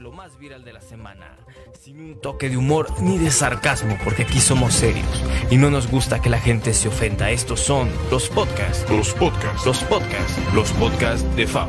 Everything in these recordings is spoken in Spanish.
lo más viral de la semana, sin un toque de humor ni de sarcasmo, porque aquí somos serios y no nos gusta que la gente se ofenda. Estos son los podcasts, Los podcasts. los podcasts, los podcasts de Fab.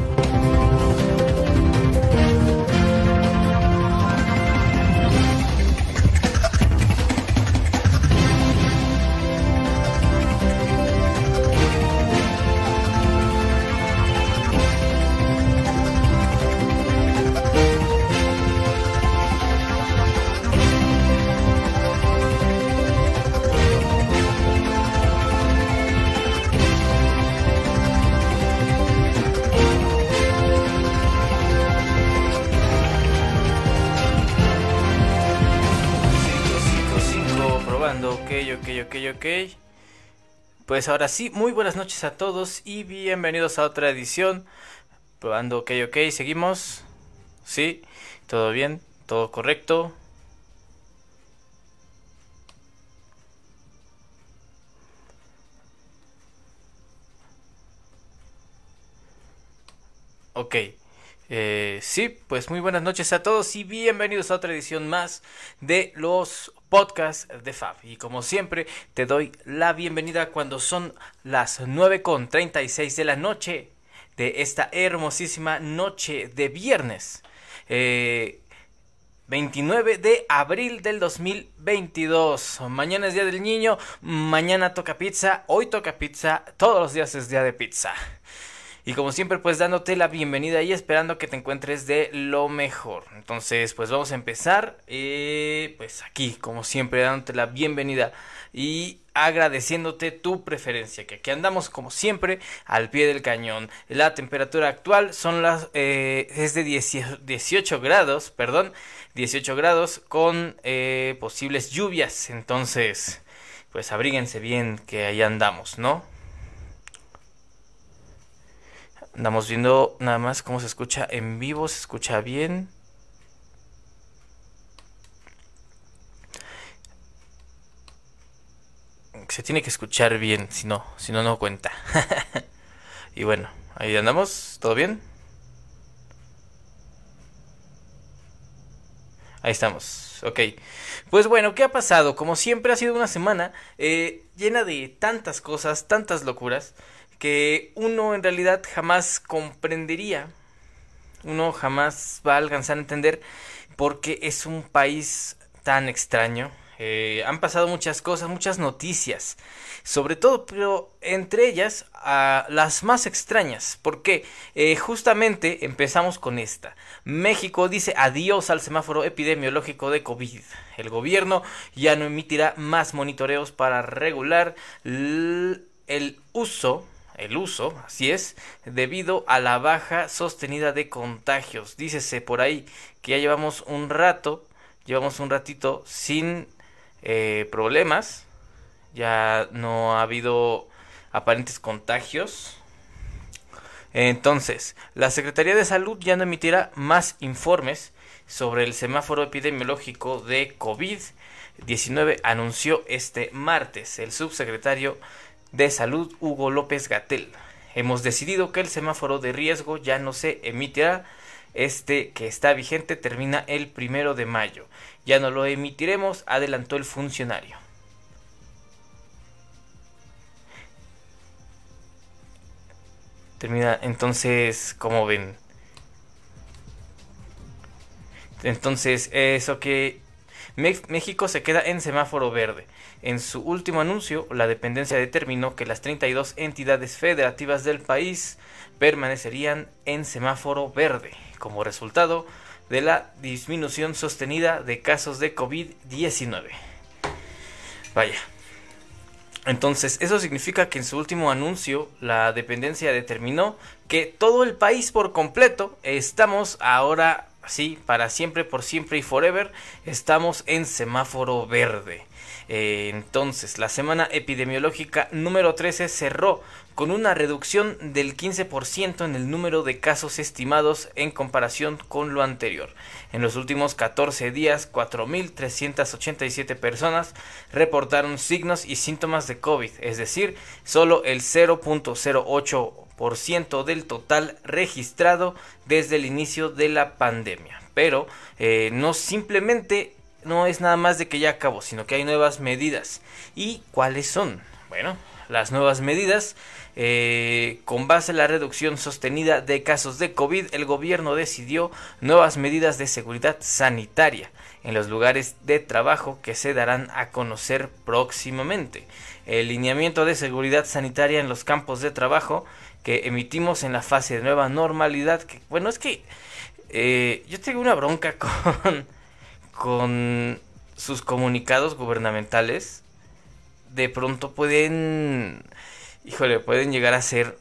Pues ahora sí, muy buenas noches a todos y bienvenidos a otra edición. Probando, ok, ok, seguimos. Sí, todo bien, todo correcto. Ok. Eh, sí, pues muy buenas noches a todos y bienvenidos a otra edición más de los podcasts de Fab. Y como siempre, te doy la bienvenida cuando son las 9.36 de la noche de esta hermosísima noche de viernes. Eh, 29 de abril del 2022. Mañana es Día del Niño, mañana toca pizza, hoy toca pizza, todos los días es día de pizza. Y como siempre, pues dándote la bienvenida y esperando que te encuentres de lo mejor. Entonces, pues vamos a empezar. eh, pues aquí, como siempre, dándote la bienvenida y agradeciéndote tu preferencia. Que aquí andamos, como siempre, al pie del cañón. La temperatura actual son las eh, es de 18, 18 grados, perdón, 18 grados con eh, posibles lluvias. Entonces, pues abríguense bien que ahí andamos, ¿no? Andamos viendo nada más cómo se escucha en vivo, se escucha bien. Se tiene que escuchar bien, si no, si no, no cuenta. y bueno, ahí andamos, ¿todo bien? Ahí estamos, ok. Pues bueno, ¿qué ha pasado? Como siempre ha sido una semana eh, llena de tantas cosas, tantas locuras, que uno en realidad jamás comprendería, uno jamás va a alcanzar a entender por qué es un país tan extraño. Eh, han pasado muchas cosas, muchas noticias, sobre todo, pero entre ellas ah, las más extrañas, porque eh, justamente empezamos con esta. México dice adiós al semáforo epidemiológico de COVID. El gobierno ya no emitirá más monitoreos para regular el uso el uso, así es, debido a la baja sostenida de contagios. Dícese por ahí que ya llevamos un rato, llevamos un ratito sin eh, problemas, ya no ha habido aparentes contagios. Entonces, la Secretaría de Salud ya no emitirá más informes sobre el semáforo epidemiológico de COVID-19, anunció este martes el subsecretario de Salud Hugo López Gatel. Hemos decidido que el semáforo de riesgo ya no se emitirá. Este que está vigente termina el primero de mayo. Ya no lo emitiremos, adelantó el funcionario. Termina entonces, como ven. Entonces, eso que México se queda en semáforo verde. En su último anuncio, la dependencia determinó que las 32 entidades federativas del país permanecerían en semáforo verde, como resultado de la disminución sostenida de casos de COVID-19. Vaya. Entonces, eso significa que en su último anuncio, la dependencia determinó que todo el país por completo estamos ahora sí, para siempre, por siempre y forever, estamos en semáforo verde. Eh, entonces, la semana epidemiológica número 13 cerró con una reducción del 15% en el número de casos estimados en comparación con lo anterior. En los últimos 14 días, 4.387 personas reportaron signos y síntomas de COVID, es decir, solo el 0.08% del total registrado desde el inicio de la pandemia. pero eh, no simplemente no es nada más de que ya acabó, sino que hay nuevas medidas. ¿Y cuáles son? Bueno, las nuevas medidas, eh, con base en la reducción sostenida de casos de COVID, el gobierno decidió nuevas medidas de seguridad sanitaria en los lugares de trabajo que se darán a conocer próximamente. El lineamiento de seguridad sanitaria en los campos de trabajo que emitimos en la fase de nueva normalidad, que bueno, es que eh, yo tengo una bronca con, con sus comunicados gubernamentales. De pronto pueden, híjole, pueden llegar a ser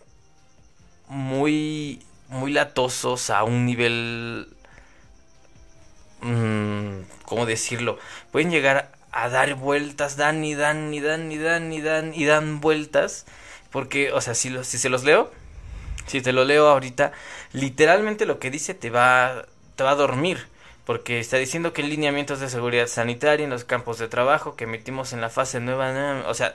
muy, muy latosos a un nivel, mmm, ¿cómo decirlo? Pueden llegar a dar vueltas, dan y dan y dan y dan y dan y dan vueltas. Porque, o sea, si, si se los leo, si te lo leo ahorita, literalmente lo que dice te va, te va a dormir. Porque está diciendo que lineamientos de seguridad sanitaria en los campos de trabajo que emitimos en la fase nueva, o sea,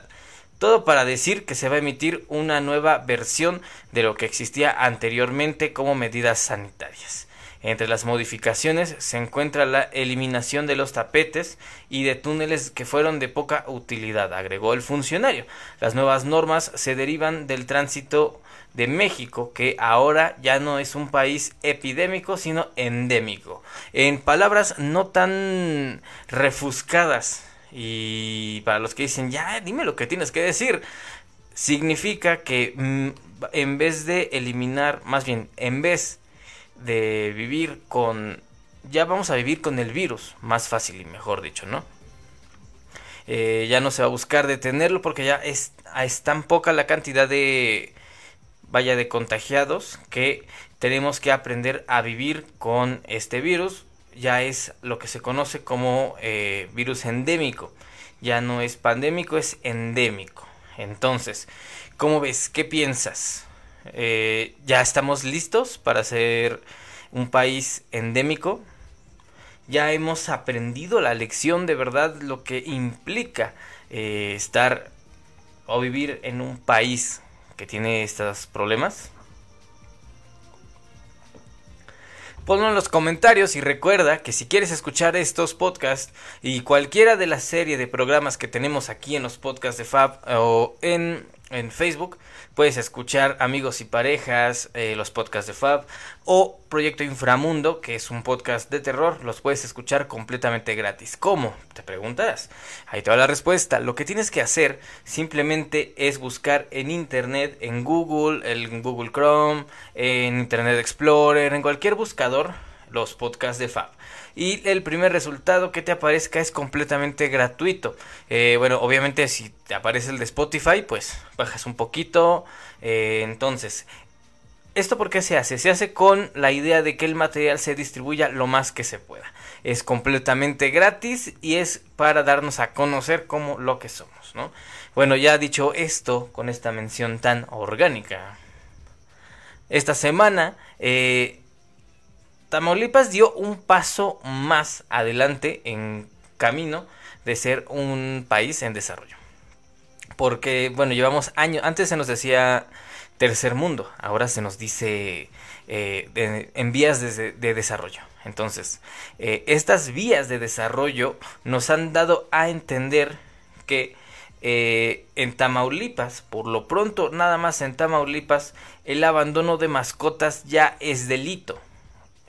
todo para decir que se va a emitir una nueva versión de lo que existía anteriormente como medidas sanitarias. Entre las modificaciones se encuentra la eliminación de los tapetes y de túneles que fueron de poca utilidad, agregó el funcionario. Las nuevas normas se derivan del tránsito de México, que ahora ya no es un país epidémico, sino endémico. En palabras no tan refuscadas y para los que dicen, ya, dime lo que tienes que decir, significa que mm, en vez de eliminar, más bien, en vez de vivir con, ya vamos a vivir con el virus, más fácil y mejor dicho, ¿no? Eh, ya no se va a buscar detenerlo porque ya es, es tan poca la cantidad de vaya de contagiados que tenemos que aprender a vivir con este virus. Ya es lo que se conoce como eh, virus endémico. Ya no es pandémico, es endémico. Entonces, ¿cómo ves? ¿Qué piensas? Eh, ¿Ya estamos listos para ser un país endémico? Ya hemos aprendido la lección de verdad lo que implica eh, estar o vivir en un país que tiene estos problemas? Ponlo en los comentarios y recuerda que si quieres escuchar estos podcasts y cualquiera de la serie de programas que tenemos aquí en los podcasts de Fab o en, en Facebook, Puedes escuchar Amigos y Parejas, eh, los podcasts de Fab o Proyecto Inframundo, que es un podcast de terror. Los puedes escuchar completamente gratis. ¿Cómo? Te preguntarás. Ahí te la respuesta. Lo que tienes que hacer simplemente es buscar en Internet, en Google, en Google Chrome, en Internet Explorer, en cualquier buscador, los podcasts de Fab y el primer resultado que te aparezca es completamente gratuito. Eh, bueno, obviamente si te aparece el de Spotify, pues bajas un poquito. Eh, entonces, ¿esto por qué se hace? Se hace con la idea de que el material se distribuya lo más que se pueda. Es completamente gratis y es para darnos a conocer como lo que somos, ¿no? Bueno, ya dicho esto, con esta mención tan orgánica, esta semana eh, Tamaulipas dio un paso más adelante en camino de ser un país en desarrollo. Porque, bueno, llevamos años, antes se nos decía tercer mundo, ahora se nos dice eh, en vías de, desarrollo. Entonces, eh, estas vías de desarrollo nos han dado a entender que eh, en Tamaulipas, por lo pronto, nada más en Tamaulipas, el abandono de mascotas ya es delito.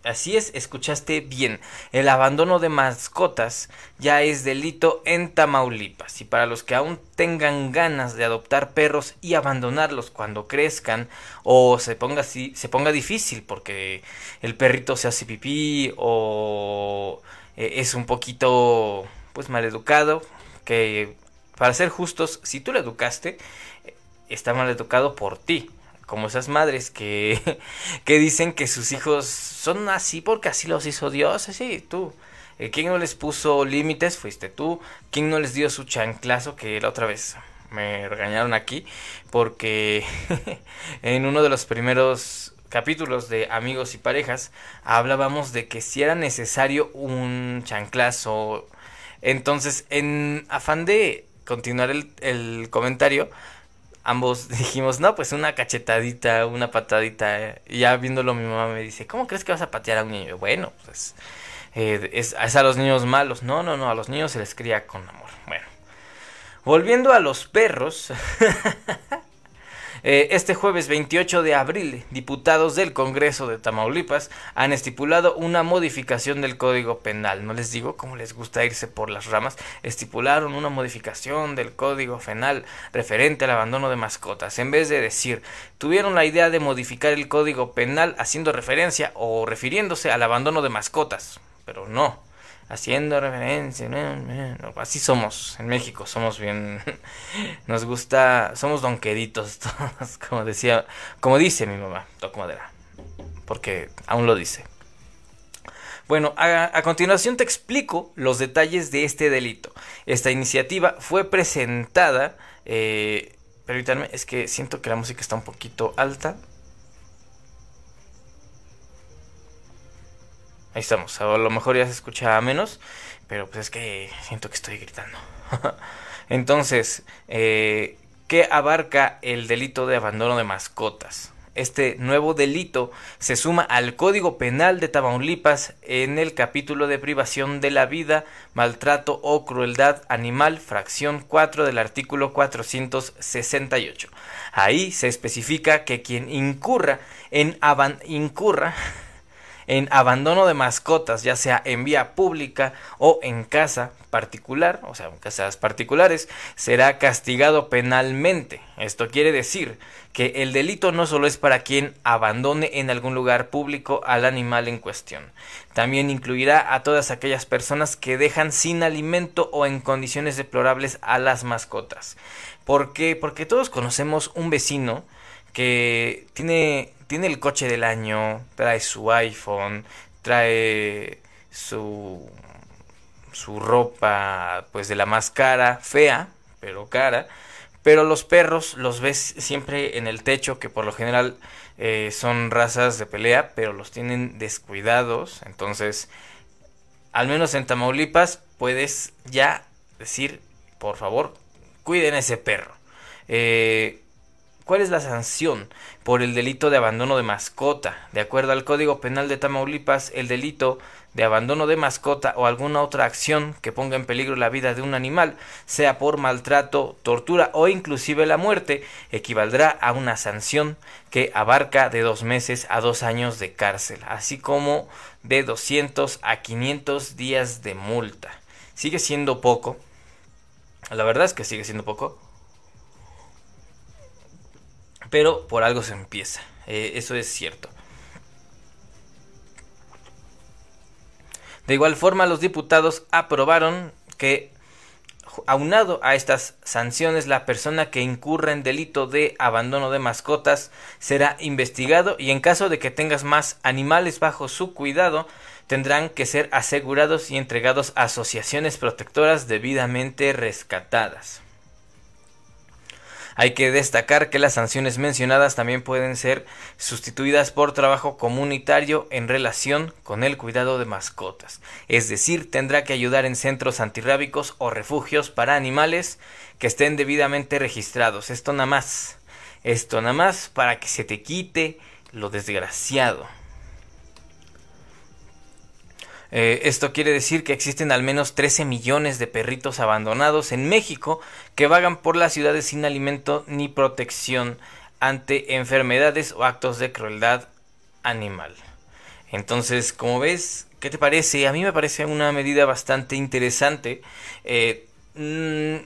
Así es, escuchaste bien. El abandono de mascotas ya es delito en Tamaulipas. Y para los que aún tengan ganas de adoptar perros y abandonarlos cuando crezcan o se ponga, así, se ponga difícil porque el perrito se hace pipí o eh, es un poquito pues mal educado, que para ser justos, si tú lo educaste, eh, está mal educado por ti como esas madres que, que dicen que sus hijos son así porque así los hizo Dios, así tú. Eh, ¿Quién no les puso límites? Fuiste tú. ¿Quién no les dio su chanclazo? Que la otra vez me regañaron aquí porque en uno de los primeros capítulos de amigos y parejas hablábamos de que si era necesario un chanclazo. Entonces, en afán de continuar el, el comentario, ambos dijimos, no, pues una cachetadita, una patadita. eh". Y ya viéndolo mi mamá me dice, ¿cómo crees que vas a patear a un niño? Bueno, pues eh, es, es a los niños malos. No, no, no, a los niños se les cría con amor. Bueno, volviendo a los perros. Eh, Este jueves 28 de abril, diputados del Congreso de Tamaulipas han estipulado una modificación del Código Penal. No les digo cómo les gusta irse por las ramas. Estipularon una modificación del Código Penal referente al abandono de mascotas. En vez de decir, tuvieron la idea de modificar el Código Penal haciendo referencia o refiriéndose al abandono de mascotas. Pero no, haciendo no, Así somos en México, somos bien. Nos gusta, somos donqueditos todos, como decía, como dice mi mamá, toco madera, porque aún lo dice. Bueno, a, a continuación te explico los detalles de este delito. Esta iniciativa fue presentada. Eh, permítanme, es que siento que la música está un poquito alta. Ahí estamos, a lo mejor ya se escucha menos, pero pues es que siento que estoy gritando. Entonces, eh, ¿qué abarca el delito de abandono de mascotas? Este nuevo delito se suma al Código Penal de Tamaulipas en el capítulo de privación de la vida, maltrato o crueldad animal, fracción 4 del artículo 468. Ahí se especifica que quien incurra en aban incurra en abandono de mascotas, ya sea en vía pública o en casa particular, o sea, en casas particulares, será castigado penalmente. Esto quiere decir que el delito no solo es para quien abandone en algún lugar público al animal en cuestión, también incluirá a todas aquellas personas que dejan sin alimento o en condiciones deplorables a las mascotas. ¿Por qué? Porque todos conocemos un vecino que tiene tiene el coche del año, trae su iPhone, trae su su ropa pues de la más cara, fea, pero cara, pero los perros los ves siempre en el techo que por lo general eh, son razas de pelea, pero los tienen descuidados, entonces al menos en Tamaulipas puedes ya decir, por favor, cuiden ese perro. Eh, ¿Cuál es la sanción por el delito de abandono de mascota? De acuerdo al Código Penal de Tamaulipas, el delito de abandono de mascota o alguna otra acción que ponga en peligro la vida de un animal, sea por maltrato, tortura o inclusive la muerte, equivaldrá a una sanción que abarca de dos meses a dos años de cárcel, así como de 200 a 500 días de multa. Sigue siendo poco. La verdad es que sigue siendo poco pero por algo se empieza. Eh, eso es cierto. De igual forma, los diputados aprobaron que, aunado a estas sanciones, la persona que incurra en delito de abandono de mascotas será investigado y en caso de que tengas más animales bajo su cuidado, tendrán que ser asegurados y entregados a asociaciones protectoras debidamente rescatadas. Hay que destacar que las sanciones mencionadas también pueden ser sustituidas por trabajo comunitario en relación con el cuidado de mascotas. Es decir, tendrá que ayudar en centros antirrábicos o refugios para animales que estén debidamente registrados. Esto nada más. Esto nada más para que se te quite lo desgraciado. Eh, esto quiere decir que existen al menos 13 millones de perritos abandonados en México que vagan por las ciudades sin alimento ni protección ante enfermedades o actos de crueldad animal. Entonces, como ves, ¿qué te parece? A mí me parece una medida bastante interesante. Eh, mmm,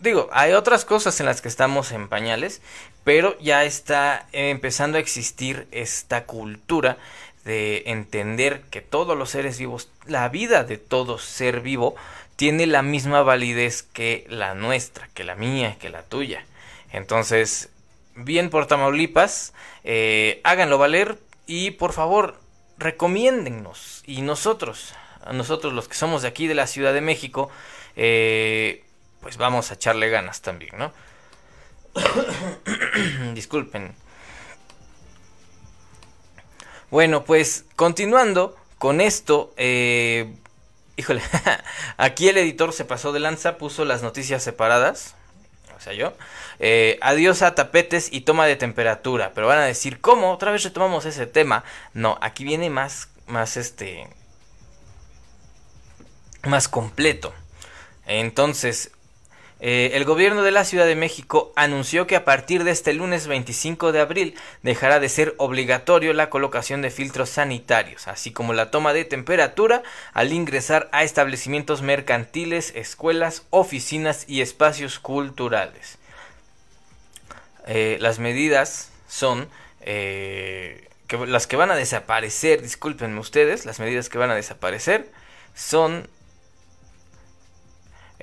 digo, hay otras cosas en las que estamos en pañales, pero ya está empezando a existir esta cultura de entender que todos los seres vivos, la vida de todo ser vivo, tiene la misma validez que la nuestra, que la mía, que la tuya. Entonces, bien por Tamaulipas, eh, háganlo valer y por favor, recomiéndennos. Y nosotros, nosotros los que somos de aquí de la Ciudad de México, eh, pues vamos a echarle ganas también, ¿no? Disculpen. Bueno, pues continuando con esto, eh, híjole, aquí el editor se pasó de lanza, puso las noticias separadas. sea, yo. Eh, adiós a tapetes y toma de temperatura. Pero van a decir, ¿cómo? Otra vez retomamos ese tema. No, aquí viene más, más este, más completo. Entonces, eh, el gobierno de la Ciudad de México anunció que a partir de este lunes 25 de abril dejará de ser obligatorio la colocación de filtros sanitarios, así como la toma de temperatura al ingresar a establecimientos mercantiles, escuelas, oficinas y espacios culturales. Eh, las medidas son eh, que las que van a desaparecer, discúlpenme ustedes, las medidas que van a desaparecer son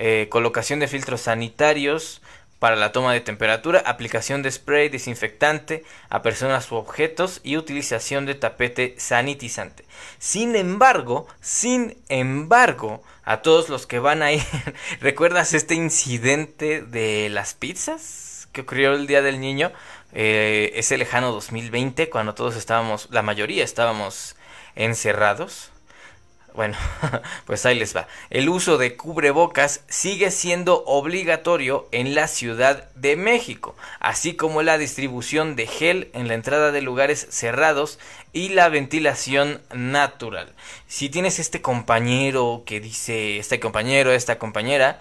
eh, colocación de filtros sanitarios para la toma de temperatura, aplicación de spray desinfectante a personas u objetos y utilización de tapete sanitizante. Sin embargo, sin embargo, a todos los que van a ir, ¿recuerdas este incidente de las pizzas que ocurrió el Día del Niño? Eh, ese lejano 2020, cuando todos estábamos, la mayoría estábamos encerrados. Bueno, pues ahí les va. El uso de cubrebocas sigue siendo obligatorio en la Ciudad de México, así como la distribución de gel en la entrada de lugares cerrados y la ventilación natural. Si tienes este compañero que dice, este compañero, esta compañera,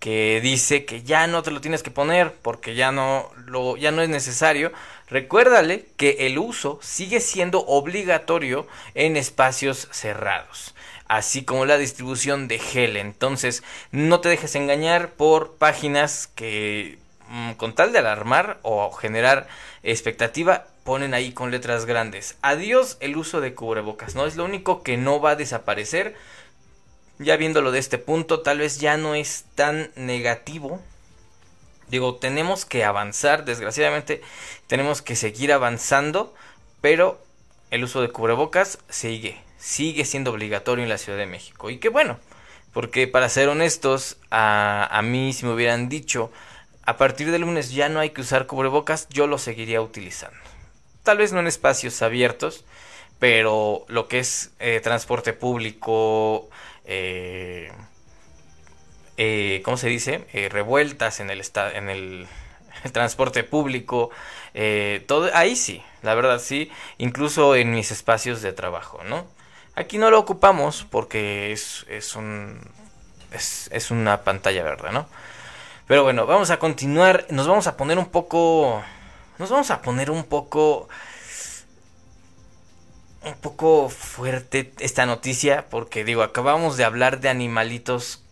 que dice que ya no te lo tienes que poner porque ya no ya no es necesario, recuérdale que el uso sigue siendo obligatorio en espacios cerrados así como la distribución de gel. Entonces, no te dejes engañar por páginas que mm, con tal de alarmar o generar expectativa ponen ahí con letras grandes. Adiós el uso de cubrebocas, ¿no? Es lo único que no va a desaparecer. Ya viéndolo de este punto, tal vez ya no es tan negativo. Digo, tenemos que avanzar, desgraciadamente tenemos que seguir avanzando, pero el uso de cubrebocas sigue, sigue siendo obligatorio en la Ciudad de México. Y qué bueno, porque para ser honestos, a, a mí si me hubieran dicho, a partir del lunes ya no hay que usar cubrebocas, yo lo seguiría utilizando. Tal vez no en espacios abiertos, pero lo que es eh, transporte público, eh, eh, ¿cómo se dice? Revueltas en el, en el, transporte público, todo, ahí sí, la verdad sí, incluso en mis espacios de trabajo, ¿no? Aquí no lo ocupamos porque es, es un es, una pantalla verde, ¿no? Pero bueno, vamos a continuar, nos vamos a poner un poco nos vamos a poner un poco un poco fuerte esta noticia porque digo, acabamos de hablar de animalitos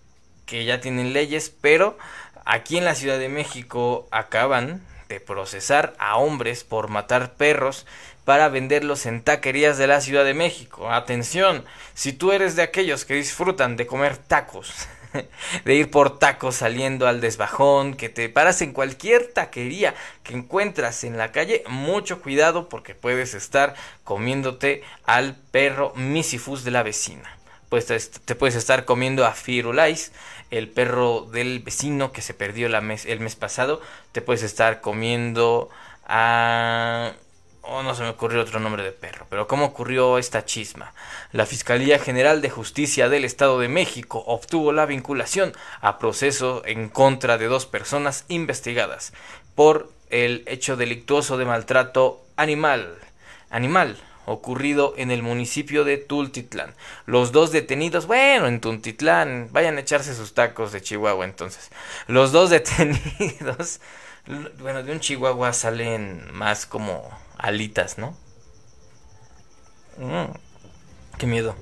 que ya tienen leyes, pero aquí en la Ciudad de México acaban de procesar a hombres por matar perros para venderlos en taquerías de la Ciudad de México. Atención, si tú eres de aquellos que disfrutan de comer tacos, de ir por tacos saliendo al desbajón, que te paras en cualquier taquería que encuentras en la calle, mucho cuidado porque puedes estar comiéndote al perro misifus de la vecina. Pues te, puedes estar comiendo a Firulais, el perro del vecino que se perdió el mes pasado. Te puedes estar comiendo a Oh, no se me ocurrió otro nombre de perro, pero ¿cómo ocurrió esta chisma? La Fiscalía General de Justicia del Estado de México obtuvo la vinculación a proceso en contra de dos personas investigadas por el hecho delictuoso de maltrato animal. Animal ocurrido en el municipio de Tultitlán. Los dos detenidos, bueno, en Tultitlán, vayan a echarse sus tacos de Chihuahua entonces. Los dos detenidos, bueno, de un Chihuahua salen más como alitas, ¿no? Mm, qué miedo.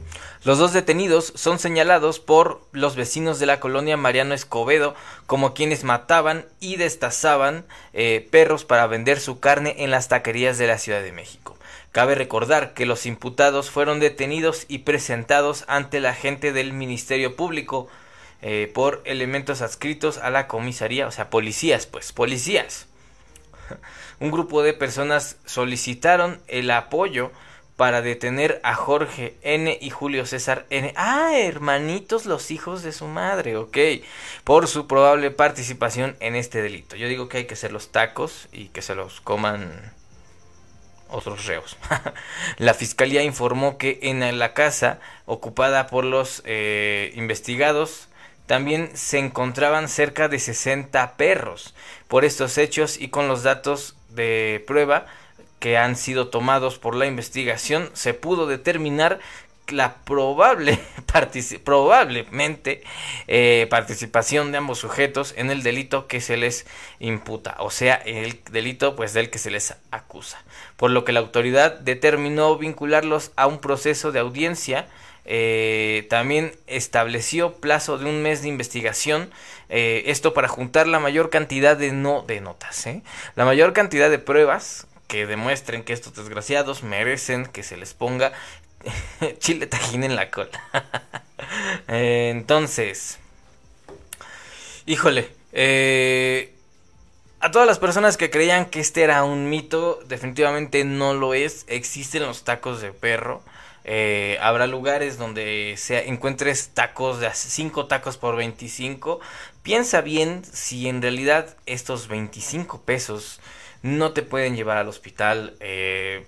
Los dos detenidos son señalados por los vecinos de la colonia Mariano Escobedo como quienes mataban y destazaban eh, perros para vender su carne en las taquerías de la Ciudad de México. Cabe recordar que los imputados fueron detenidos y presentados ante la gente del Ministerio Público eh, por elementos adscritos a la comisaría, o sea, policías, pues, policías un grupo de personas solicitaron el apoyo para detener a Jorge N y Julio César N. Ah, hermanitos los hijos de su madre, ok. Por su probable participación en este delito. Yo digo que hay que hacer los tacos y que se los coman otros reos. la fiscalía informó que en la casa ocupada por los eh, investigados también se encontraban cerca de 60 perros. Por estos hechos y con los datos de prueba que han sido tomados por la investigación, se pudo determinar la probable probablemente eh, participación de ambos sujetos en el delito que se les imputa, o sea, el delito pues del que se les acusa, por lo que la autoridad determinó vincularlos a un proceso de audiencia. Eh, también estableció plazo de un mes de investigación, eh, esto para juntar la mayor cantidad de no de notas, la mayor cantidad de pruebas que demuestren que estos desgraciados merecen que se les ponga chile tajín en la cola. entonces, híjole, eh, a todas las personas que creían que este era un mito, definitivamente no lo es. Existen los tacos de perro. Eh, habrá lugares donde se encuentres tacos de 5 tacos por 25. Piensa bien si en realidad estos 25 pesos no te pueden llevar al hospital. Eh,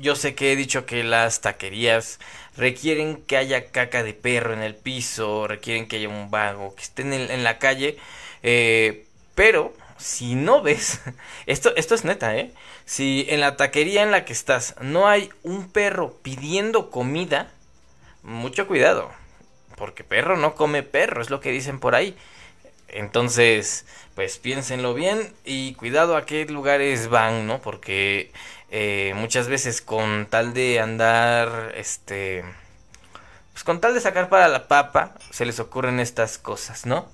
yo sé que he dicho que las taquerías requieren que haya caca de perro en el piso, requieren que haya un vago, que estén en, la calle, eh, pero si no ves, esto, esto es neta, ¿eh? Si en la taquería en la que estás no hay un perro pidiendo comida, mucho cuidado, porque perro no come perro, es lo que dicen por ahí. Entonces, pues piénsenlo bien y cuidado a qué lugares van, ¿no? Porque eh, muchas veces con tal de andar, este, pues con tal de sacar para la papa, se les ocurren estas cosas, ¿no?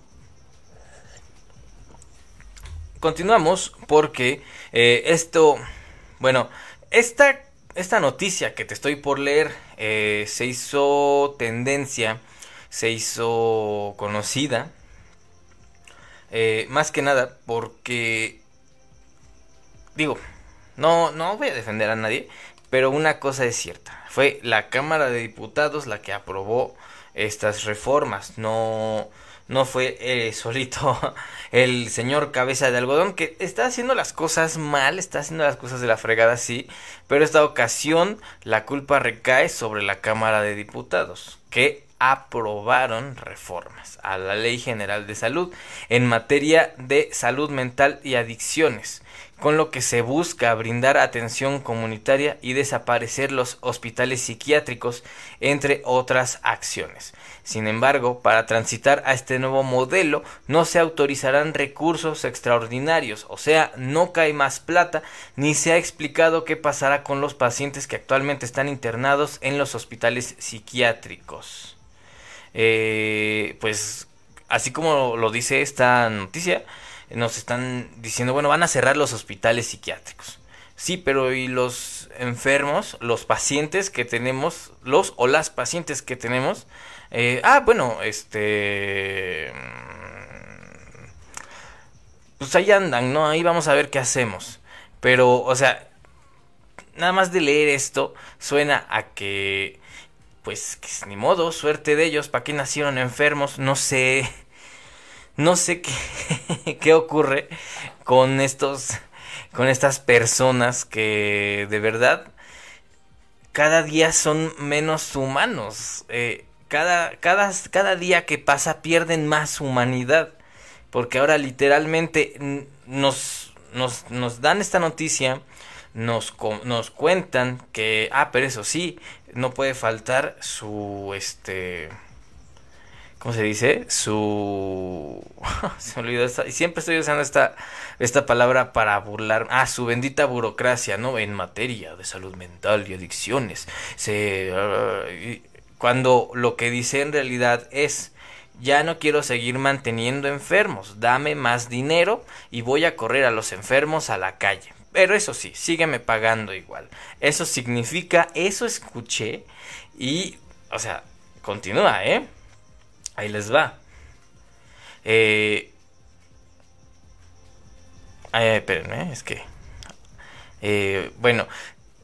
Continuamos porque eh, esto, bueno, esta, esta noticia que te estoy por leer eh, se hizo tendencia, se hizo conocida eh, más que nada porque, digo, no, no voy a defender a nadie, pero una cosa es cierta. Fue la Cámara de Diputados la que aprobó estas reformas. No, no fue eh, solito el señor cabeza de algodón que está haciendo las cosas mal, está haciendo las cosas de la fregada, sí, pero esta ocasión la culpa recae sobre la Cámara de Diputados, que aprobaron reformas a la Ley General de Salud en materia de salud mental y adicciones, con lo que se busca brindar atención comunitaria y desaparecer los hospitales psiquiátricos, entre otras acciones. Sin embargo, para transitar a este nuevo modelo no se autorizarán recursos extraordinarios, o sea, no cae más plata, ni se ha explicado qué pasará con los pacientes que actualmente están internados en los hospitales psiquiátricos. Eh, pues así como lo dice esta noticia, nos están diciendo, bueno, van a cerrar los hospitales psiquiátricos. Sí, pero ¿y los enfermos, los pacientes que tenemos, los o las pacientes que tenemos? Eh, ah, bueno, este... Mm, pues ahí andan, ¿no? Ahí vamos a ver qué hacemos. Pero, o sea, nada más de leer esto suena a que pues ni modo, suerte de ellos, ¿para qué nacieron enfermos? No sé, no sé qué, qué ocurre con estos, con estas personas que de verdad cada día son menos humanos. Eh, cada, cada, cada día que pasa pierden más humanidad. Porque ahora literalmente nos, nos, nos dan esta noticia, nos, nos cuentan que, ah, pero eso sí, no puede faltar su, este, ¿cómo se dice? Su, se me olvidó esta, siempre estoy usando esta, esta palabra para burlar, ah, su bendita burocracia, ¿no? En materia de salud mental y adicciones. Cuando lo que dice en realidad es, ya no quiero seguir manteniendo enfermos, dame más dinero y voy a correr a los enfermos a la calle. Pero eso sí, sígueme pagando igual. Eso significa, eso escuché y, o sea, continúa, ¿eh? Ahí les va. Eh, espérenme, es que... Eh, bueno,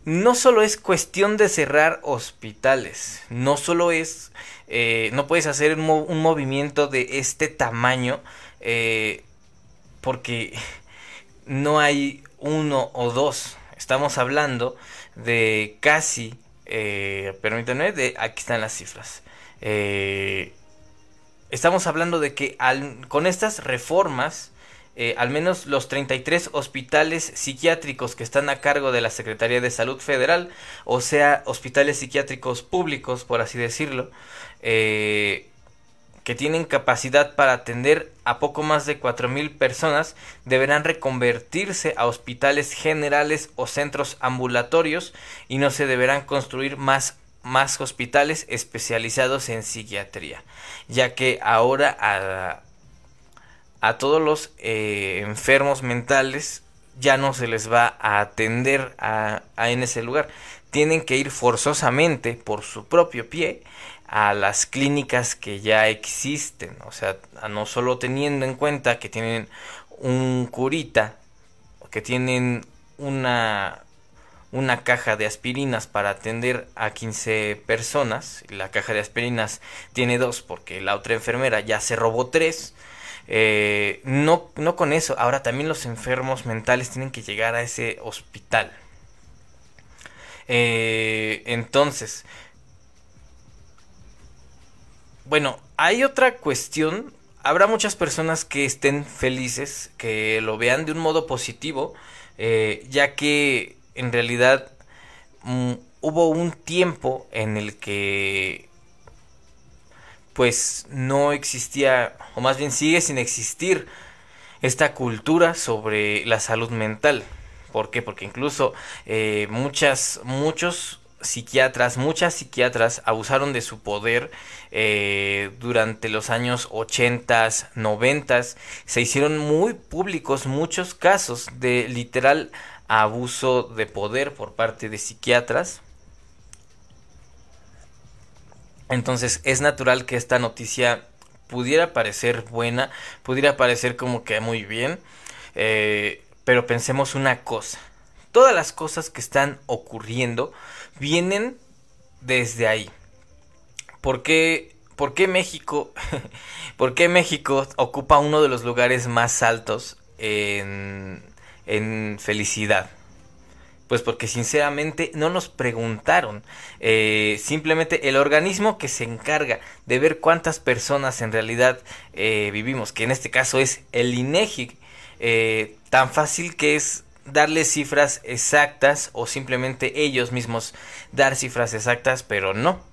no solo es cuestión de cerrar hospitales, no solo es, eh, no puedes hacer un, un, movimiento de este tamaño eh, porque no hay uno o dos. Estamos hablando de casi, eh, permítanme, de, aquí están las cifras. Eh, estamos hablando de que con estas reformas, eh, al menos los 33 hospitales psiquiátricos que están a cargo de la Secretaría de Salud Federal, o sea, hospitales psiquiátricos públicos, por así decirlo, eh, que tienen capacidad para atender a poco más de 4.000 personas, deberán reconvertirse a hospitales generales o centros ambulatorios y no se deberán construir más más hospitales especializados en psiquiatría, ya que ahora a, a todos los eh, enfermos mentales ya no se les va a atender a, en ese lugar. Tienen que ir forzosamente por su propio pie a las clínicas que ya existen. O sea, no solo teniendo en cuenta que tienen un curita, que tienen una una caja de aspirinas para atender a 15 personas. La caja de aspirinas tiene dos porque la otra enfermera ya se robó tres. Eh, no, no con eso, ahora también los enfermos mentales tienen que llegar a ese hospital. Eh, entonces, bueno, hay otra cuestión. Habrá muchas personas que estén felices, que lo vean de un modo positivo, eh, ya que en realidad mm, hubo un tiempo en el que pues no existía, o más bien sigue sin existir, esta cultura sobre la salud mental. ¿Por qué? Porque incluso eh, muchas, muchos psiquiatras, muchas psiquiatras abusaron de su poder eh, durante los años 80, 90. Se hicieron muy públicos muchos casos de literal abuso de poder por parte de psiquiatras. Entonces es natural que esta noticia pudiera parecer buena, pudiera parecer como que muy bien, eh, pero pensemos una cosa, todas las cosas que están ocurriendo vienen desde ahí. ¿Por qué, por qué México, por qué México ocupa uno de los lugares más altos en en felicidad? Pues porque sinceramente no nos preguntaron. Eh, simplemente el organismo que se encarga de ver cuántas personas en realidad eh, vivimos, que en este caso es el INEGI, eh, tan fácil que es darle cifras exactas o simplemente ellos mismos dar cifras exactas, pero no.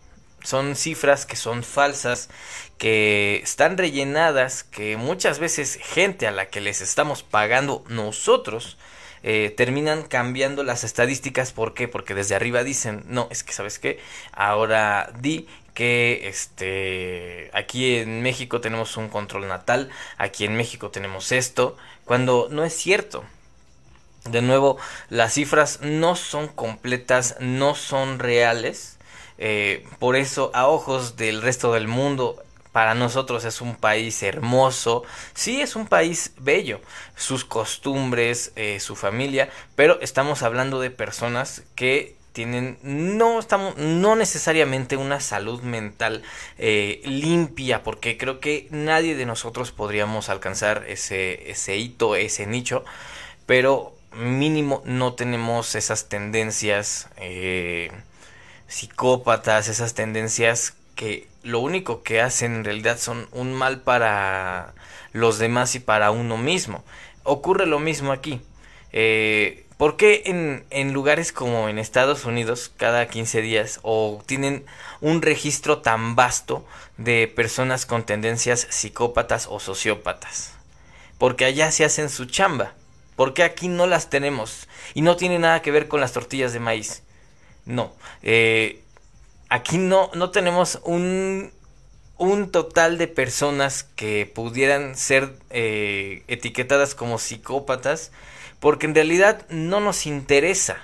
Son cifras que son falsas, que están rellenadas, que muchas veces gente a la que les estamos pagando nosotros eh, terminan cambiando las estadísticas. ¿Por qué? Porque desde arriba dicen, no, es que sabes qué, ahora di que este aquí en México tenemos un control natal, aquí en México tenemos esto, cuando no es cierto. De nuevo, las cifras no son completas, no son reales eh, por eso, a ojos del resto del mundo, para nosotros es un país hermoso, sí es un país bello, sus costumbres, eh, su familia, pero estamos hablando de personas que tienen no estamos no necesariamente una salud mental eh, limpia porque creo que nadie de nosotros podríamos alcanzar ese ese hito ese nicho pero mínimo no tenemos esas tendencias eh, psicópatas, esas tendencias que lo único que hacen en realidad son un mal para los demás y para uno mismo. Ocurre lo mismo aquí. Eh, ¿Por qué en, en, lugares como en Estados Unidos cada 15 días o tienen un registro tan vasto de personas con tendencias psicópatas o sociópatas? Porque allá se hacen su chamba. Porque aquí no las tenemos? Y no tiene nada que ver con las tortillas de maíz. No. Eh, aquí no, no tenemos un, un total de personas que pudieran ser eh, etiquetadas como psicópatas porque en realidad no nos interesa.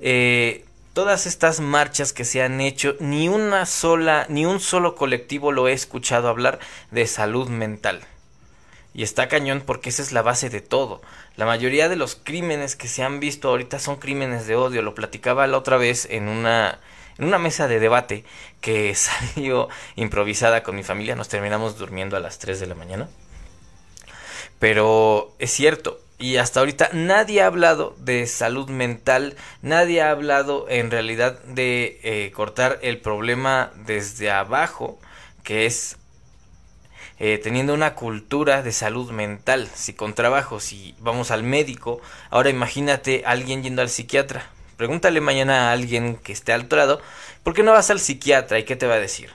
Eh, todas estas marchas que se han hecho, ni una sola, ni un solo colectivo lo he escuchado hablar de salud mental. Y está cañón porque esa es la base de todo. La mayoría de los crímenes que se han visto ahorita son crímenes de odio. Lo platicaba la otra vez en una, en una mesa de debate que salió improvisada con mi familia. Nos terminamos durmiendo a las 3 de la mañana. Pero es cierto. Y hasta ahorita nadie ha hablado de salud mental, nadie ha hablado en realidad de eh, cortar el problema desde abajo, que es eh, teniendo una cultura de salud mental. Si con trabajo, si vamos al médico, ahora imagínate alguien yendo al psiquiatra. Pregúntale mañana a alguien que esté al lado, ¿por qué no vas al psiquiatra? ¿Y qué te va a decir?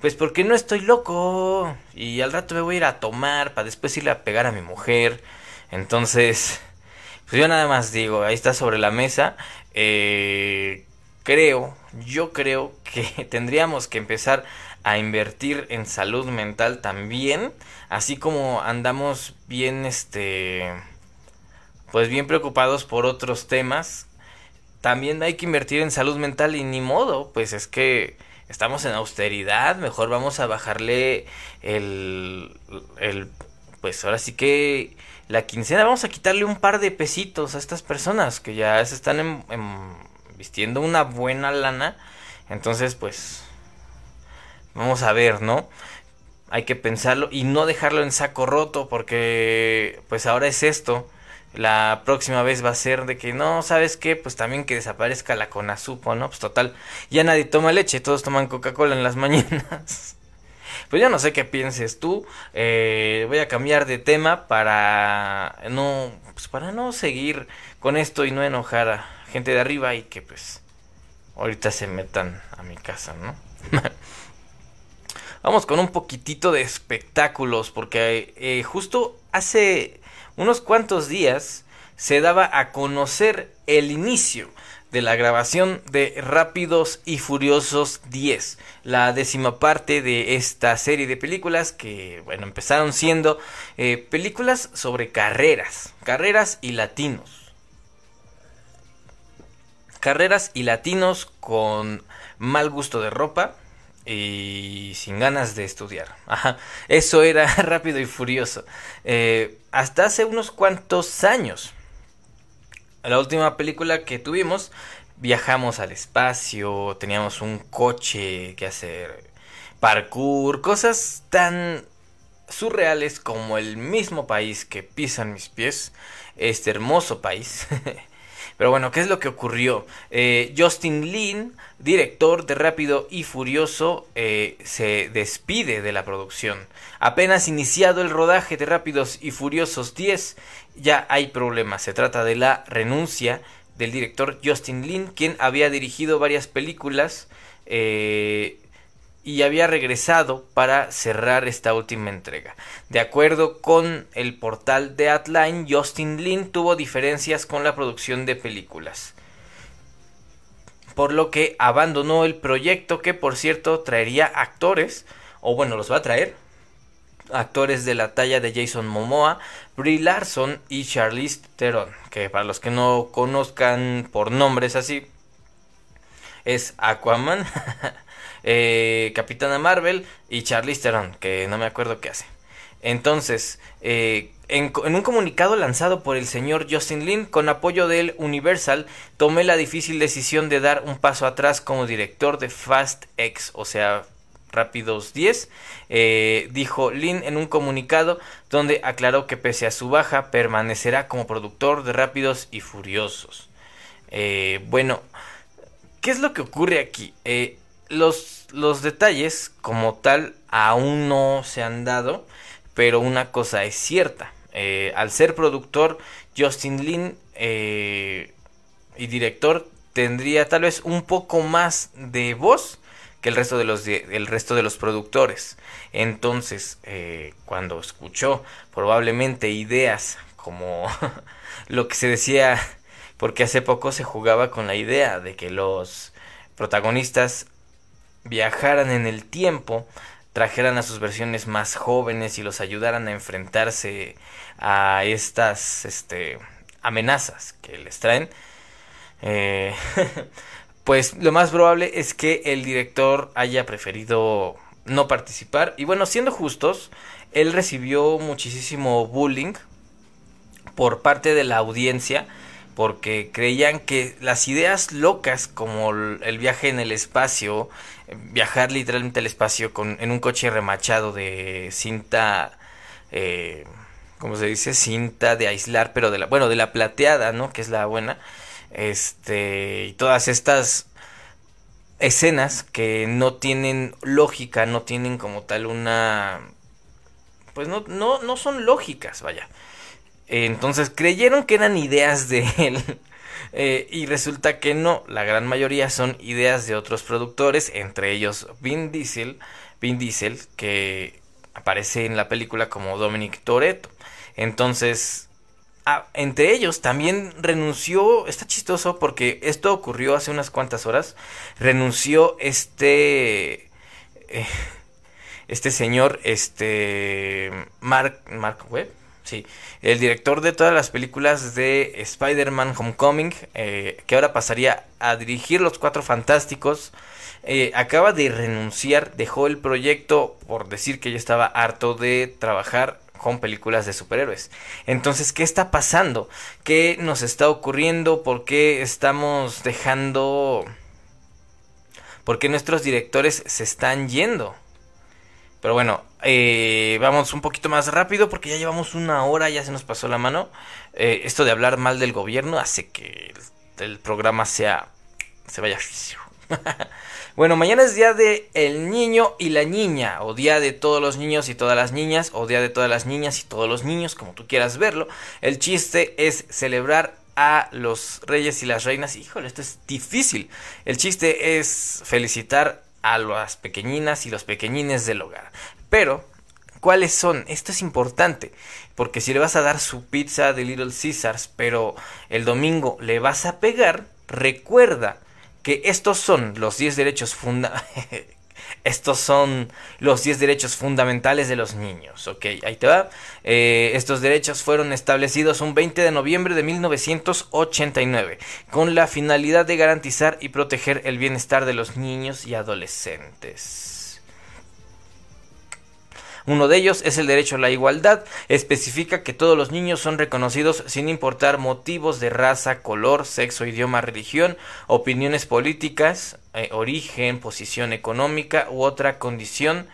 Pues porque no estoy loco. Y al rato me voy a ir a tomar para después irle a pegar a mi mujer. Entonces, pues yo nada más digo, ahí está sobre la mesa. Eh, creo, yo creo que tendríamos que empezar a invertir en salud mental también, así como andamos bien este pues bien preocupados por otros temas, también hay que invertir en salud mental y ni modo, pues es que estamos en austeridad, mejor vamos a bajarle el el pues ahora sí que la quincena vamos a quitarle un par de pesitos a estas personas que ya se están en, vistiendo una buena lana, entonces pues Vamos a ver, ¿no? Hay que pensarlo y no dejarlo en saco roto porque pues ahora es esto. La próxima vez va a ser de que no, ¿sabes qué? Pues también que desaparezca la conazupo, ¿no? Pues total, ya nadie toma leche, todos toman Coca-Cola en las mañanas. Pues yo no sé qué pienses tú. Eh, voy a cambiar de tema para no, pues para no seguir con esto y no enojar a gente de arriba y que pues ahorita se metan a mi casa, ¿no? Vamos con un poquitito de espectáculos, porque eh, justo hace unos cuantos días se daba a conocer el inicio de la grabación de Rápidos y Furiosos 10, la décima parte de esta serie de películas que, bueno, empezaron siendo eh, películas sobre carreras, carreras y latinos. Carreras y latinos con mal gusto de ropa, y sin ganas de estudiar. Ajá, eso era rápido y furioso. Eh, hasta hace unos cuantos años. La última película que tuvimos, viajamos al espacio, teníamos un coche que hacer parkour, cosas tan surreales como el mismo país que pisan mis pies, este hermoso país. Pero bueno, ¿qué es lo que ocurrió? Eh, Justin Lin, director de Rápido y Furioso, eh, se despide de la producción. Apenas iniciado el rodaje de Rápidos y Furiosos 10, ya hay problemas. Se trata de la renuncia del director Justin Lin, quien había dirigido varias películas. Eh, y había regresado para cerrar esta última entrega. De acuerdo con el portal de Atline, Justin Lin tuvo diferencias con la producción de películas. Por lo que abandonó el proyecto que por cierto traería actores, o bueno, los va a traer, actores de la talla de Jason Momoa, Brie Larson y Charlize Theron, que para los que no conozcan por nombres así, es Aquaman, eh, Capitana Marvel y Charlize Theron, que no me acuerdo qué hace. Entonces, eh, en, un comunicado lanzado por el señor Justin Lin con apoyo del Universal, tomé la difícil decisión de dar un paso atrás como director de Fast X, o sea, Rápidos 10, eh, dijo Lin en un comunicado donde aclaró que pese a su baja permanecerá como productor de Rápidos y Furiosos. bueno, ¿qué es lo que ocurre aquí? Los los detalles como tal aún no se han dado, pero una cosa es cierta. Eh, al ser productor, Justin Lin eh, y director tendría tal vez un poco más de voz que el resto de los, el resto de los productores. Entonces, eh, cuando escuchó probablemente ideas como lo que se decía, porque hace poco se jugaba con la idea de que los protagonistas viajaran en el tiempo, trajeran a sus versiones más jóvenes y los ayudaran a enfrentarse a estas este, amenazas que les traen, eh, pues lo más probable es que el director haya preferido no participar. Y bueno, siendo justos, él recibió muchísimo bullying por parte de la audiencia porque creían que las ideas locas como el viaje en el espacio, viajar literalmente al espacio con, en un coche remachado de cinta, eh, ¿cómo se dice? Cinta de aislar, pero de la, bueno, de la plateada, ¿no? Que es la buena. Este, y todas estas escenas que no tienen lógica, no tienen como tal una pues no, no, no son lógicas, vaya. Entonces creyeron que eran ideas de él. Eh, y resulta que no, la gran mayoría son ideas de otros productores, entre ellos Vin Diesel, Vin Diesel, que aparece en la película como Dominic Toretto. Entonces, entre ellos también renunció, está chistoso porque esto ocurrió hace unas cuantas horas, renunció este... Eh, este señor, este Mark, Mark Webb, sí, el director de todas las películas de Spider-Man Homecoming, eh, que ahora pasaría a dirigir Los Cuatro Fantásticos, eh, acaba de renunciar, dejó el proyecto por decir que ya estaba harto de trabajar con películas de superhéroes. Entonces, ¿qué está pasando? ¿Qué nos está ocurriendo? ¿Por qué estamos dejando... ¿Por qué nuestros directores se están yendo? Pero bueno, eh, vamos un poquito más rápido porque ya llevamos una hora, ya se nos pasó la mano. Eh, esto de hablar mal del gobierno hace que el, programa sea... se vaya... bueno, mañana es día de el niño y la niña, o día de todos los niños y todas las niñas, o día de todas las niñas y todos los niños, como tú quieras verlo. El chiste es celebrar a los reyes y las reinas. Híjole, esto es difícil. El chiste es felicitar a las pequeñinas y los pequeñines del hogar. Pero, ¿cuáles son? Esto es importante, porque si le vas a dar su pizza de Little Caesars, pero el domingo le vas a pegar, recuerda que estos son los 10 derechos fundamentales. Estos son los 10 derechos fundamentales de los niños. Ok, ahí te va. Eh, estos derechos fueron establecidos un 20 de noviembre de 1989 con la finalidad de garantizar y proteger el bienestar de los niños y adolescentes. Uno de ellos es el derecho a la igualdad. Especifica que todos los niños son reconocidos sin importar motivos de raza, color, sexo, idioma, religión, opiniones políticas, eh, origen, posición económica u otra condición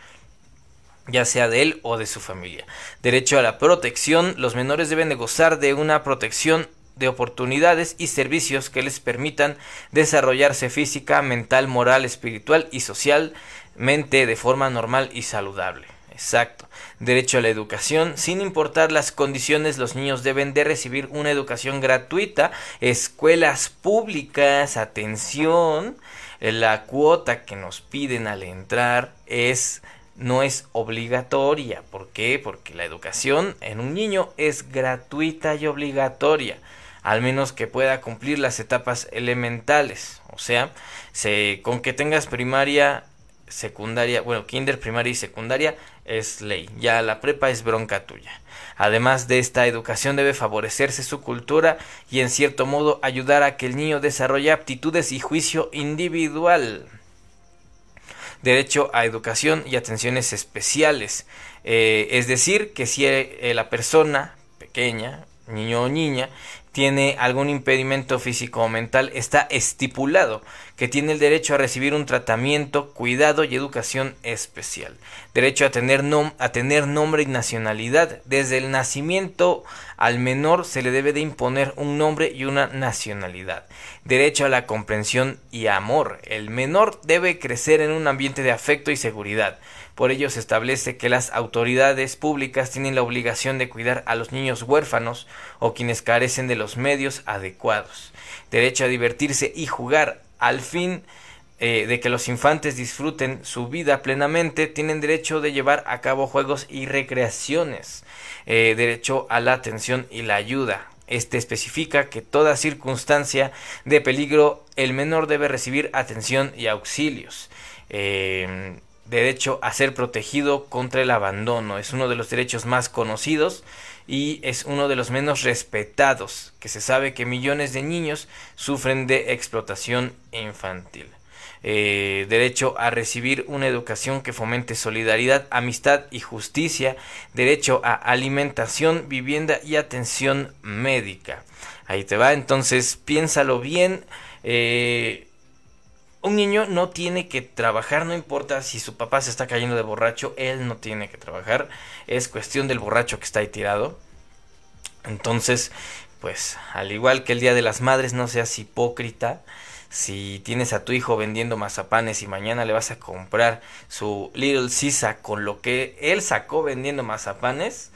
ya sea de él o de su familia. Derecho a la protección. Los menores deben de gozar de una protección de oportunidades y servicios que les permitan desarrollarse física, mental, moral, espiritual y socialmente de forma normal y saludable. Exacto. Derecho a la educación. Sin importar las condiciones, los niños deben de recibir una educación gratuita. Escuelas públicas. Atención. La cuota que nos piden al entrar es no es obligatoria. ¿Por qué? Porque la educación en un niño es gratuita y obligatoria. Al menos que pueda cumplir las etapas elementales. O sea, se, con que tengas primaria, secundaria, bueno, kinder, primaria y secundaria, es ley, ya la prepa es bronca tuya. Además de esta educación debe favorecerse su cultura y en cierto modo ayudar a que el niño desarrolle aptitudes y juicio individual. Derecho a educación y atenciones especiales. Eh, es decir, que si eh, la persona pequeña, niño o niña, tiene algún impedimento físico o mental, está estipulado que tiene el derecho a recibir un tratamiento, cuidado y educación especial. Derecho a tener, a tener nombre y nacionalidad. Desde el nacimiento al menor se le debe de imponer un nombre y una nacionalidad. Derecho a la comprensión y amor. El menor debe crecer en un ambiente de afecto y seguridad. Por ello se establece que las autoridades públicas tienen la obligación de cuidar a los niños huérfanos o quienes carecen de los medios adecuados. Derecho a divertirse y jugar al fin eh, de que los infantes disfruten su vida plenamente, tienen derecho de llevar a cabo juegos y recreaciones. Eh, derecho a la atención y la ayuda. Este especifica que toda circunstancia de peligro el menor debe recibir atención y auxilios. Eh, derecho a ser protegido contra el abandono. Es uno de los derechos más conocidos y es uno de los menos respetados, que se sabe que millones de niños sufren de explotación infantil. Eh, derecho a recibir una educación que fomente solidaridad, amistad y justicia, derecho a alimentación, vivienda y atención médica. Ahí te va, entonces piénsalo bien. Eh, un niño no tiene que trabajar, no importa si su papá se está cayendo de borracho, él no tiene que trabajar, es cuestión del borracho que está ahí tirado. Entonces, pues, al igual que el Día de las Madres, no seas hipócrita. si tienes a tu hijo vendiendo mazapanes y mañana le vas a comprar su Little Sisa con lo que él sacó vendiendo mazapanes,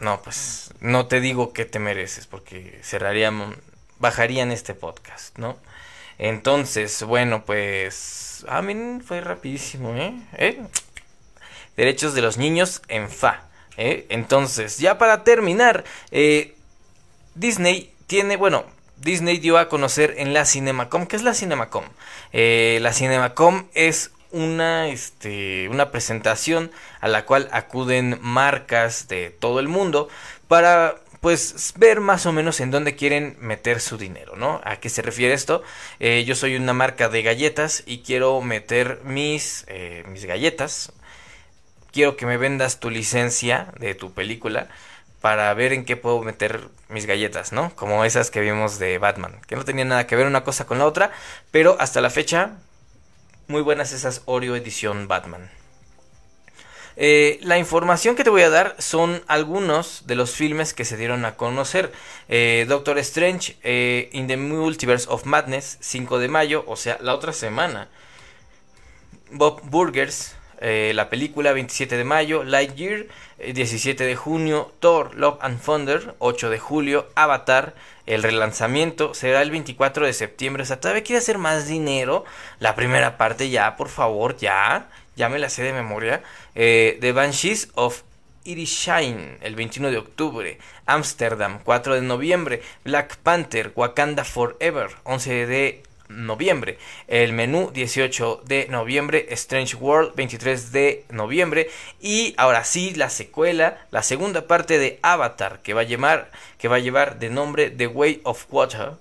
no, pues no te digo que te mereces porque cerrarían, bajarían este podcast, ¿no? Entonces, bueno, pues, a mí fue rapidísimo, ¿eh? ¿eh? Derechos de los niños en FA. ¿eh? Entonces, ya para terminar, eh, Disney tiene, bueno, Disney dio a conocer en la Cinemacom. ¿Qué es la Cinemacom? La Cinemacom es una, este, una presentación a la cual acuden marcas de todo el mundo para pues ver más o menos en dónde quieren meter su dinero, ¿no? ¿A qué se refiere esto? Eh, yo soy una marca de galletas y quiero meter mis, eh, mis galletas. Quiero que me vendas tu licencia de tu película para ver en qué puedo meter mis galletas, ¿no? Como esas que vimos de Batman, que no tenían nada que ver una cosa con la otra, pero hasta la fecha, muy buenas esas Oreo edición Batman. Eh, la información que te voy a dar son algunos de los filmes que se dieron a conocer. Eh, Doctor Strange eh, in the Multiverse of Madness, 5 de mayo, o sea, la otra semana. Bob Burgers, la película 27 de mayo, Lightyear 17 de junio, Thor, Love and Thunder 8 de julio, Avatar, el relanzamiento será el 24 de septiembre, o sea, todavía quiere hacer más dinero, la primera parte ya, por favor, ya, ya me la sé de memoria, eh, The Banshees of Irishain el 21 de octubre, Amsterdam 4 de noviembre, Black Panther, Wakanda Forever 11 de noviembre. El menú 18 de noviembre, Strange World 23 de noviembre y ahora sí la secuela, la segunda parte de Avatar que va a llevar que va a llevar de nombre The Way of Water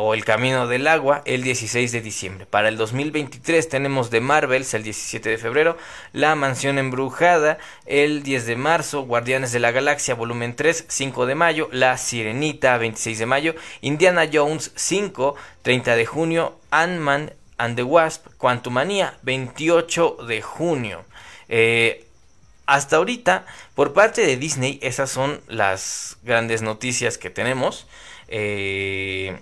o El Camino del Agua el 16 de diciembre. Para el 2023 tenemos The Marvels el 17 de febrero, La Mansión Embrujada el 10 de marzo, Guardianes de la Galaxia volumen 3 5 de mayo, La Sirenita 26 de mayo, Indiana Jones 5 30 de junio, Ant-Man and the Wasp Quantumania 28 de junio. Eh, hasta ahorita, por parte de Disney, esas son las grandes noticias que tenemos. Eh,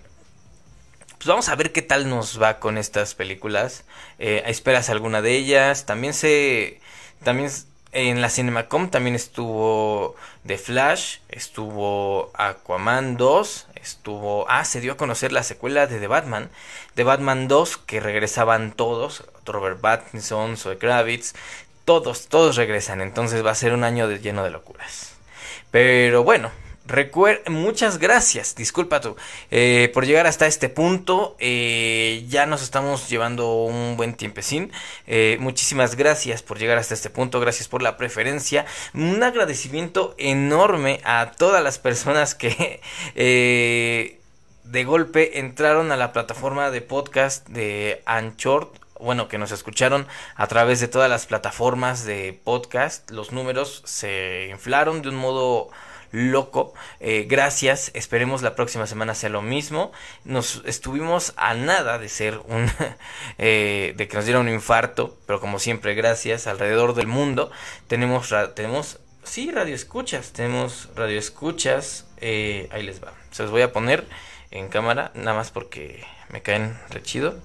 pues vamos a ver qué tal nos va con estas películas. Eh, ¿Esperas alguna de ellas? También se... También en la Cinemacom también estuvo The Flash, estuvo Aquaman 2, estuvo... Ah, se dio a conocer la secuela de The Batman. The Batman 2, que regresaban todos. Robert Pattinson, Zoe Kravitz. Todos, todos regresan. Entonces va a ser un año lleno de locuras. Pero bueno, muchas gracias, disculpa tú, eh, por llegar hasta este punto. Eh, ya nos estamos llevando un buen tiempecín. Eh, muchísimas gracias por llegar hasta este punto, gracias por la preferencia. Un agradecimiento enorme a todas las personas que de golpe entraron a la plataforma de podcast de Anchor bueno, que nos escucharon a través de todas las plataformas de podcast, los números se inflaron de un modo loco. Eh, gracias, esperemos la próxima semana sea lo mismo. Nos estuvimos a nada de ser un, eh, de que nos diera un infarto, pero como siempre, gracias. Alrededor del mundo tenemos, tenemos, sí, radio escuchas, tenemos radio escuchas. Eh, ahí les va. Se los voy a poner en cámara, nada más porque me caen rechido.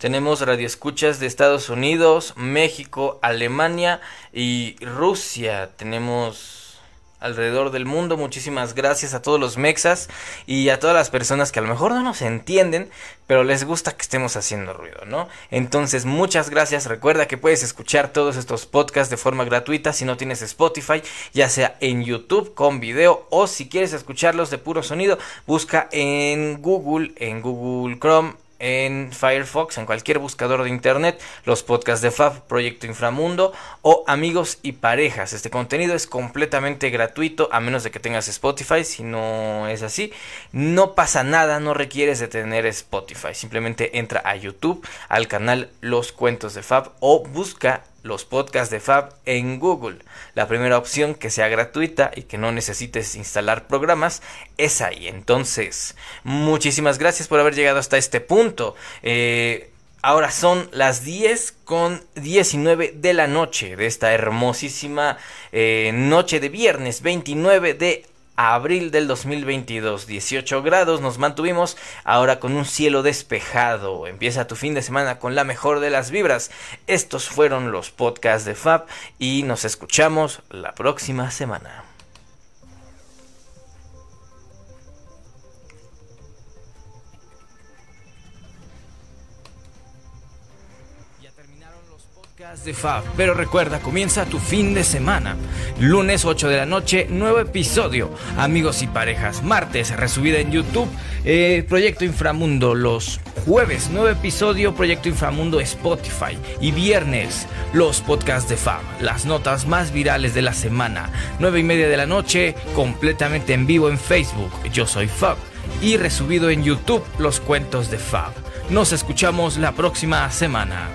Tenemos radioescuchas de Estados Unidos, México, Alemania y Rusia. Tenemos alrededor del mundo. Muchísimas gracias a todos los mexas y a todas las personas que a lo mejor no nos entienden, pero les gusta que estemos haciendo ruido, ¿no? Entonces, muchas gracias. Recuerda que puedes escuchar todos estos podcasts de forma gratuita si no tienes Spotify, ya sea en YouTube con video o si quieres escucharlos de puro sonido, busca en Google, en Google Chrome en Firefox, en cualquier buscador de internet, los podcasts de Fab, Proyecto Inframundo o Amigos y Parejas. Este contenido es completamente gratuito a menos de que tengas Spotify. Si no es así, no pasa nada, no requieres de tener Spotify. Simplemente entra a YouTube, al canal Los Cuentos de Fab o busca los podcasts de Fab en Google. La primera opción que sea gratuita y que no necesites instalar programas es ahí. Entonces, muchísimas gracias por haber llegado hasta este punto. Eh, ahora son las 10 con 19 de la noche de esta hermosísima eh, noche de viernes 29 de abril del 2022. 18 grados nos mantuvimos, ahora con un cielo despejado. Empieza tu fin de semana con la mejor de las vibras. Estos fueron los podcasts de Fab y nos escuchamos la próxima semana. De Fab. Pero recuerda, comienza tu fin de semana. Lunes 8 de la noche, nuevo episodio. Amigos y parejas. Martes, resubida en YouTube. Eh, Proyecto Inframundo. Los jueves, nuevo episodio. Proyecto Inframundo Spotify. Y viernes, los podcasts de Fab. Las notas más virales de la semana. 9 y media de la noche, completamente en vivo en Facebook. Yo soy Fab. Y resubido en YouTube, los cuentos de Fab. Nos escuchamos la próxima semana.